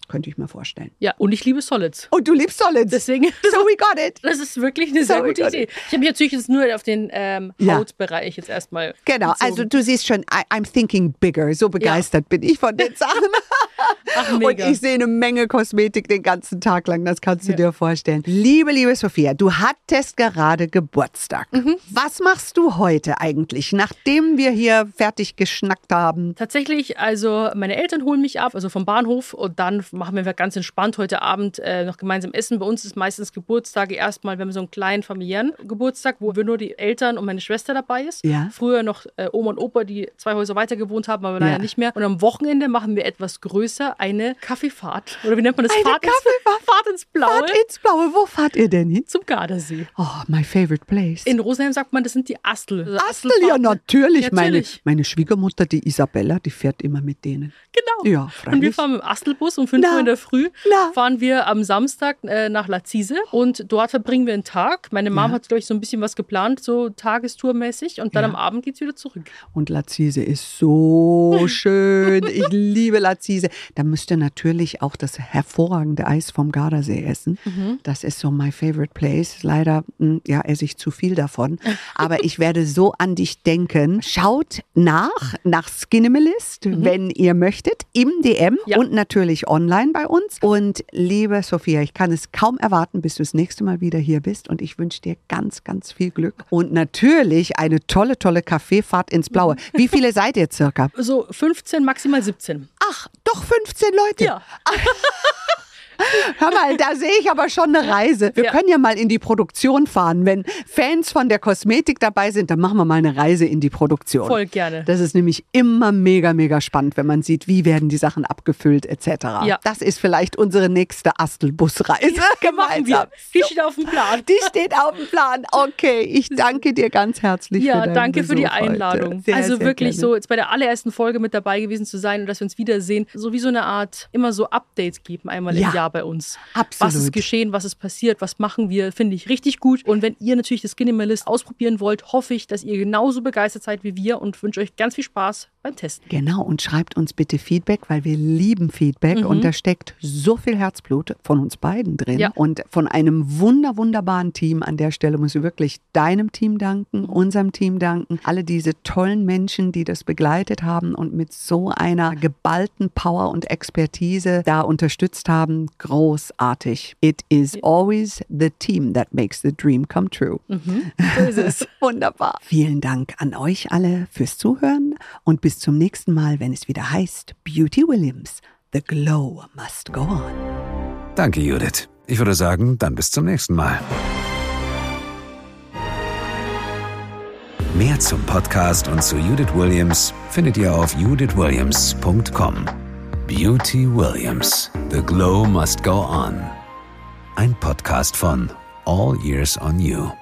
Könnte ich mir vorstellen. Ja, und ich liebe Solids. Und du liebst Solids. Deswegen, so we got it. das ist wirklich eine sehr So gute good. Idee. Ich habe mich natürlich jetzt nur auf den ähm, Ja. Hautbereich jetzt erstmal. Genau, bezogen. also du siehst schon, I, I'm thinking bigger. So begeistert bin ich von den Sachen. Ach, Und ich sehe eine Menge Kosmetik den ganzen Tag lang, das kannst du Ja. dir vorstellen. Liebe, liebe Sophia, du hattest gerade Geburtstag. Mhm. Was machst du heute eigentlich, nachdem wir hier fertig geschnackt haben? Tatsächlich, also meine Eltern holen mich ab, also vom Bahnhof und dann machen wir ganz entspannt heute Abend äh, noch gemeinsam essen. Bei uns ist meistens Geburtstage erstmal, wenn wir so einen kleinen familiären Geburtstag, wo wir nur die Eltern und meine Schwester dabei ist. Ja. Früher noch äh, Oma und Opa, die zwei Häuser weiter gewohnt haben, aber leider Ja. nicht mehr. Und am Wochenende machen wir etwas größer, eine Kaffeefahrt. Oder wie nennt man das? Eine Fahrt, Kaffeefahrt? Ins, Fahrt ins Blaue Fahrt ins Blaue, wo fahrt ihr denn hin? zum Gardasee. Oh, my favorite place. In Rosenheim sagt man, das sind die Astel. Also Astel, ja Astelfahrten. natürlich. Meine, Natürlich. meine Schwiegermutter, die Isabella, die fährt immer mit denen. Genau. Ja, Und wir freilich. fahren mit dem Astelbus um 5 Na. Uhr in der Früh. Na. Fahren wir am Samstag äh, nach Lazise und dort verbringen wir einen Tag. Meine Mom Ja. hat, glaube ich, so ein bisschen was geplant, so tagestourmäßig. Und dann Ja. am Abend geht's wieder zurück. Und Lazise ist so schön. Ich liebe Lazise. Da müsst ihr natürlich auch das hervorragende Eis vom Gardasee essen. Das ist so my favorite place. Leider hm, ja, esse ich zu viel davon. Aber ich werde so an dich denken. Schaut nach, nach Skinimalist, wenn ihr möchtet, im DM Ja. und natürlich online bei uns. Und liebe Sophia, ich kann es kaum erwarten, bis du das nächste Mal wieder hier bist. Und ich wünsche dir ganz, ganz viel Glück. Und natürlich eine tolle, tolle Kaffeefahrt ins Blaue. Wie viele seid ihr circa? So 15, maximal 17. Ach, doch 15 Leute. Ja. Hör mal, da sehe ich aber schon eine Reise. Wir Ja. können ja mal in die Produktion fahren. Wenn Fans von der Kosmetik dabei sind, dann machen wir mal eine Reise in die Produktion. Voll gerne. Das ist nämlich immer mega, mega spannend, wenn man sieht, wie werden die Sachen abgefüllt etc. Ja. Das ist vielleicht unsere nächste Astelbusreise. Machen wir. gemeinsam. Die steht auf dem Plan. Die steht auf dem Plan. Okay, ich danke dir ganz herzlich. Ja, für danke für die Besuch. Einladung. Sehr, also sehr wirklich gerne. so, jetzt bei der allerersten Folge mit dabei gewesen zu sein und dass wir uns wiedersehen, so wie so eine Art, immer so Updates geben, einmal Ja, im Jahr bei uns. absolut. Was ist geschehen, was ist passiert, was machen wir, finde ich richtig gut. Und wenn ihr natürlich das Skinimalist ausprobieren wollt, hoffe ich, dass ihr genauso begeistert seid wie wir und wünsche euch ganz viel Spaß beim Testen. Genau, und schreibt uns bitte Feedback, weil wir lieben Feedback und da steckt so viel Herzblut von uns beiden drin Ja. und von einem wunder, wunderbaren Team. An der Stelle muss ich wirklich deinem Team danken, unserem Team danken, alle diese tollen Menschen, die das begleitet haben und mit so einer geballten Power und Expertise da unterstützt haben. Großartig. It is always the team that makes the dream come true. So ist es. Wunderbar. Vielen Dank an euch alle fürs Zuhören und bis zum nächsten Mal, wenn es wieder heißt Beauty Williams. The glow must go on. Danke, Judith. Ich würde sagen, dann bis zum nächsten Mal. Mehr zum Podcast und zu Judith Williams findet ihr auf judithwilliams.com. Beauty Williams. The Glow Must Go On. Ein Podcast von All Years on You.